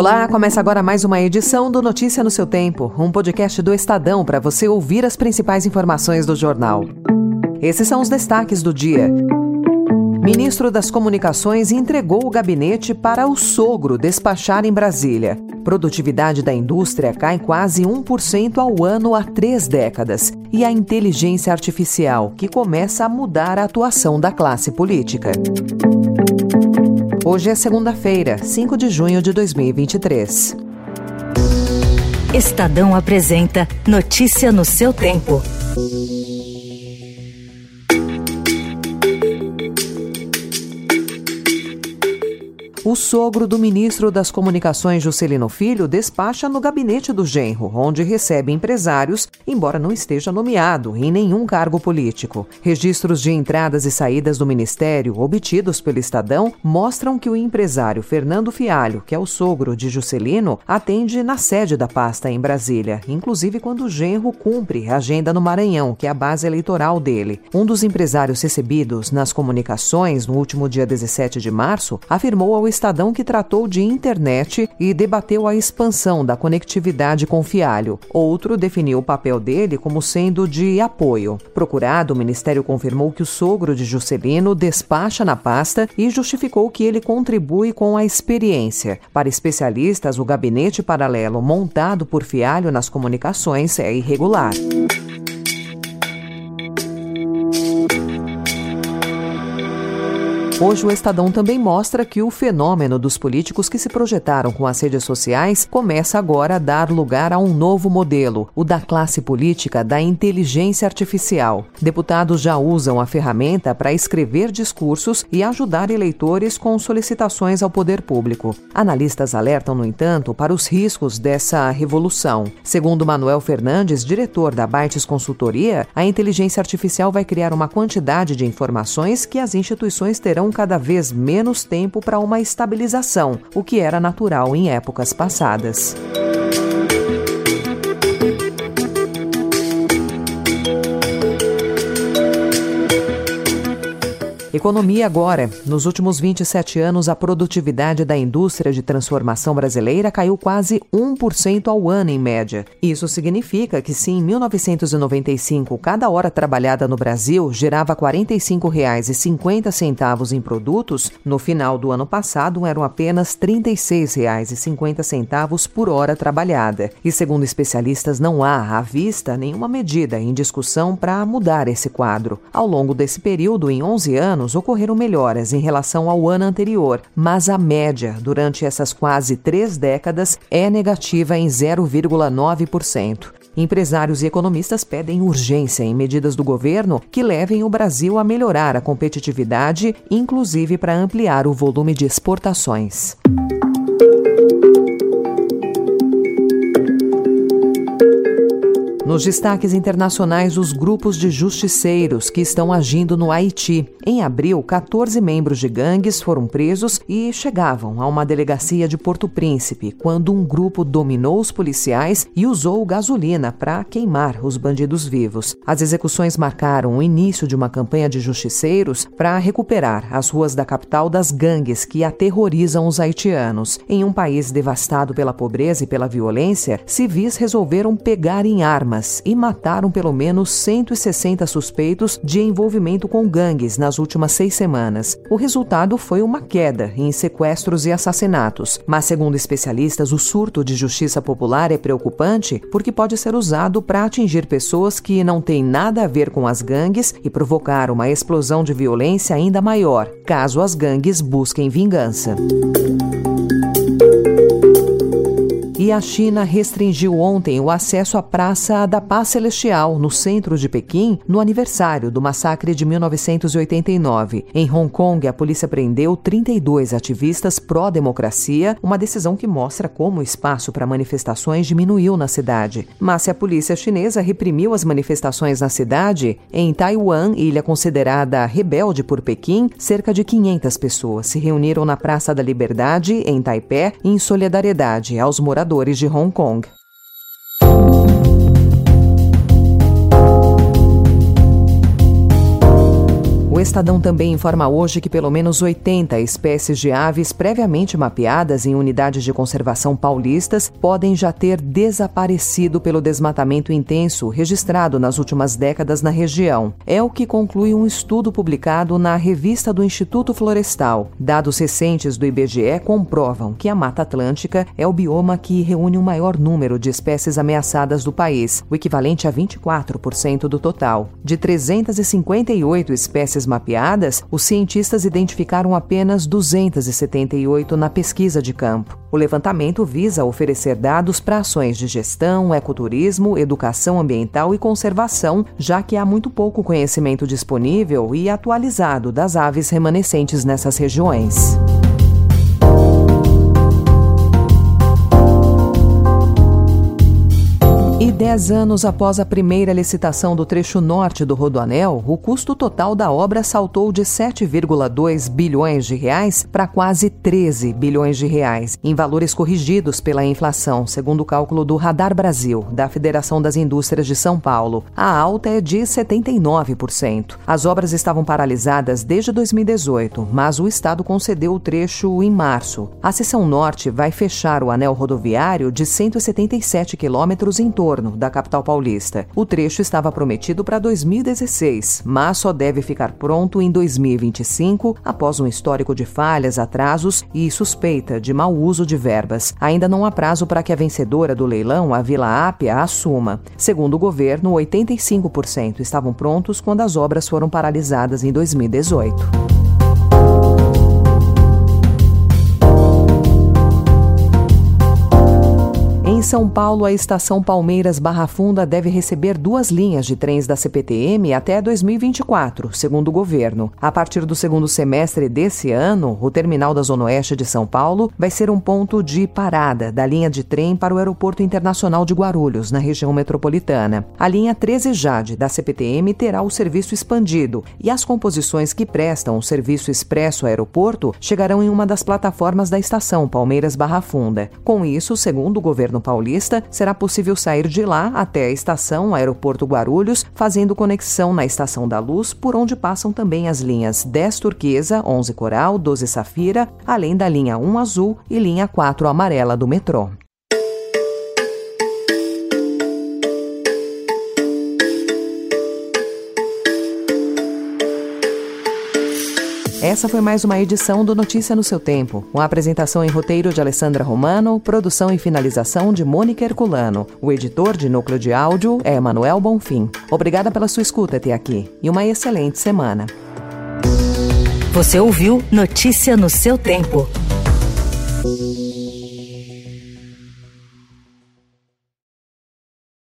Olá, começa agora mais uma edição do Notícia no seu Tempo, um podcast do Estadão para você ouvir as principais informações do jornal. Esses são os destaques do dia. Ministro das Comunicações entregou o gabinete para o sogro despachar em Brasília. Produtividade da indústria cai quase 1% ao ano há três décadas. E a inteligência artificial, que começa a mudar a atuação da classe política. Hoje é segunda-feira, 5 de junho de 2023. Estadão apresenta Notícia no seu tempo. O sogro do ministro das Comunicações, Juscelino Filho, despacha no gabinete do genro, onde recebe empresários, embora não esteja nomeado em nenhum cargo político. Registros de entradas e saídas do ministério, obtidos pelo Estadão, mostram que o empresário Fernando Fialho, que é o sogro de Juscelino, atende na sede da pasta em Brasília, inclusive quando o genro cumpre a agenda no Maranhão, que é a base eleitoral dele. Um dos empresários recebidos nas comunicações no último dia 17 de março afirmou ao Estadão que tratou de internet e debateu a expansão da conectividade com Fialho. Outro definiu o papel dele como sendo de apoio. Procurado, o Ministério confirmou que o sogro de Juscelino despacha na pasta e justificou que ele contribui com a experiência. Para especialistas, o gabinete paralelo montado por Fialho nas comunicações é irregular. Hoje, o Estadão também mostra que o fenômeno dos políticos que se projetaram com as redes sociais começa agora a dar lugar a um novo modelo, o da classe política da inteligência artificial. Deputados já usam a ferramenta para escrever discursos e ajudar eleitores com solicitações ao poder público. Analistas alertam, no entanto, para os riscos dessa revolução. Segundo Manuel Fernandes, diretor da Bytes Consultoria, a inteligência artificial vai criar uma quantidade de informações que as instituições terão cada vez menos tempo para uma estabilização, o que era natural em épocas passadas. Economia agora. Nos últimos 27 anos, a produtividade da indústria de transformação brasileira caiu quase 1% ao ano, em média. Isso significa que, se em 1995 cada hora trabalhada no Brasil gerava R$ 45,50 em produtos, no final do ano passado eram apenas R$ 36,50 por hora trabalhada. E, segundo especialistas, não há, à vista, nenhuma medida em discussão para mudar esse quadro. Ao longo desse período, em 11 anos, anos ocorreram melhoras em relação ao ano anterior, mas a média durante essas quase três décadas é negativa em 0,9%. Empresários e economistas pedem urgência em medidas do governo que levem o Brasil a melhorar a competitividade, inclusive para ampliar o volume de exportações. Nos destaques internacionais, os grupos de justiceiros que estão agindo no Haiti. Em abril, 14 membros de gangues foram presos e chegavam a uma delegacia de Porto Príncipe quando um grupo dominou os policiais e usou gasolina para queimar os bandidos vivos. As execuções marcaram o início de uma campanha de justiceiros para recuperar as ruas da capital das gangues que aterrorizam os haitianos. Em um país devastado pela pobreza e pela violência, civis resolveram pegar em armas armas e mataram pelo menos 160 suspeitos de envolvimento com gangues nas últimas seis semanas. O resultado foi uma queda em sequestros e assassinatos, mas, segundo especialistas, o surto de justiça popular é preocupante porque pode ser usado para atingir pessoas que não têm nada a ver com as gangues e provocar uma explosão de violência ainda maior, caso as gangues busquem vingança. E a China restringiu ontem o acesso à Praça da Paz Celestial, no centro de Pequim, no aniversário do massacre de 1989. Em Hong Kong, a polícia prendeu 32 ativistas pró-democracia, uma decisão que mostra como o espaço para manifestações diminuiu na cidade. Mas se a polícia chinesa reprimiu as manifestações na cidade, em Taiwan, ilha considerada rebelde por Pequim, cerca de 500 pessoas se reuniram na Praça da Liberdade, em Taipé, em solidariedade aos moradores moradores de Hong Kong. O Estadão também informa hoje que pelo menos 80 espécies de aves previamente mapeadas em unidades de conservação paulistas podem já ter desaparecido pelo desmatamento intenso registrado nas últimas décadas na região. É o que conclui um estudo publicado na revista do Instituto Florestal. Dados recentes do IBGE comprovam que a Mata Atlântica é o bioma que reúne o maior número de espécies ameaçadas do país, o equivalente a 24% do total. De 358 espécies mapeadas, os cientistas identificaram apenas 278 na pesquisa de campo. O levantamento visa oferecer dados para ações de gestão, ecoturismo, educação ambiental e conservação, já que há muito pouco conhecimento disponível e atualizado das aves remanescentes nessas regiões. Dez anos após a primeira licitação do trecho norte do Rodoanel, o custo total da obra saltou de 7,2 bilhões de reais para quase 13 bilhões de reais, em valores corrigidos pela inflação, segundo o cálculo do Radar Brasil, da Federação das Indústrias de São Paulo. A alta é de 79%. As obras estavam paralisadas desde 2018, mas o Estado concedeu o trecho em março. A seção norte vai fechar o anel rodoviário de 177 quilômetros em torno da capital paulista. O trecho estava prometido para 2016, mas só deve ficar pronto em 2025, após um histórico de falhas, atrasos e suspeita de mau uso de verbas. Ainda não há prazo para que a vencedora do leilão, a Vila Ápia, assuma. Segundo o governo, 85% estavam prontos quando as obras foram paralisadas em 2018. Em São Paulo, a estação Palmeiras Barra Funda deve receber duas linhas de trens da CPTM até 2024, segundo o governo. A partir do segundo semestre desse ano, o terminal da Zona Oeste de São Paulo vai ser um ponto de parada da linha de trem para o Aeroporto Internacional de Guarulhos, na região metropolitana. A linha 13 Jade da CPTM terá o serviço expandido e as composições que prestam o serviço expresso aeroporto chegarão em uma das plataformas da estação Palmeiras Barra Funda. Com isso, segundo o governo Paulista, será possível sair de lá até a estação Aeroporto Guarulhos, fazendo conexão na Estação da Luz, por onde passam também as linhas 10 Turquesa, 11 Coral, 12 Safira, além da linha 1 Azul e linha 4 Amarela do metrô. Essa foi mais uma edição do Notícia no seu Tempo, com apresentação em roteiro de Alessandra Romano, produção e finalização de Mônica Herculano. O editor de núcleo de áudio é Emanuel Bonfim. Obrigada pela sua escuta até aqui e uma excelente semana. Você ouviu Notícia no seu Tempo.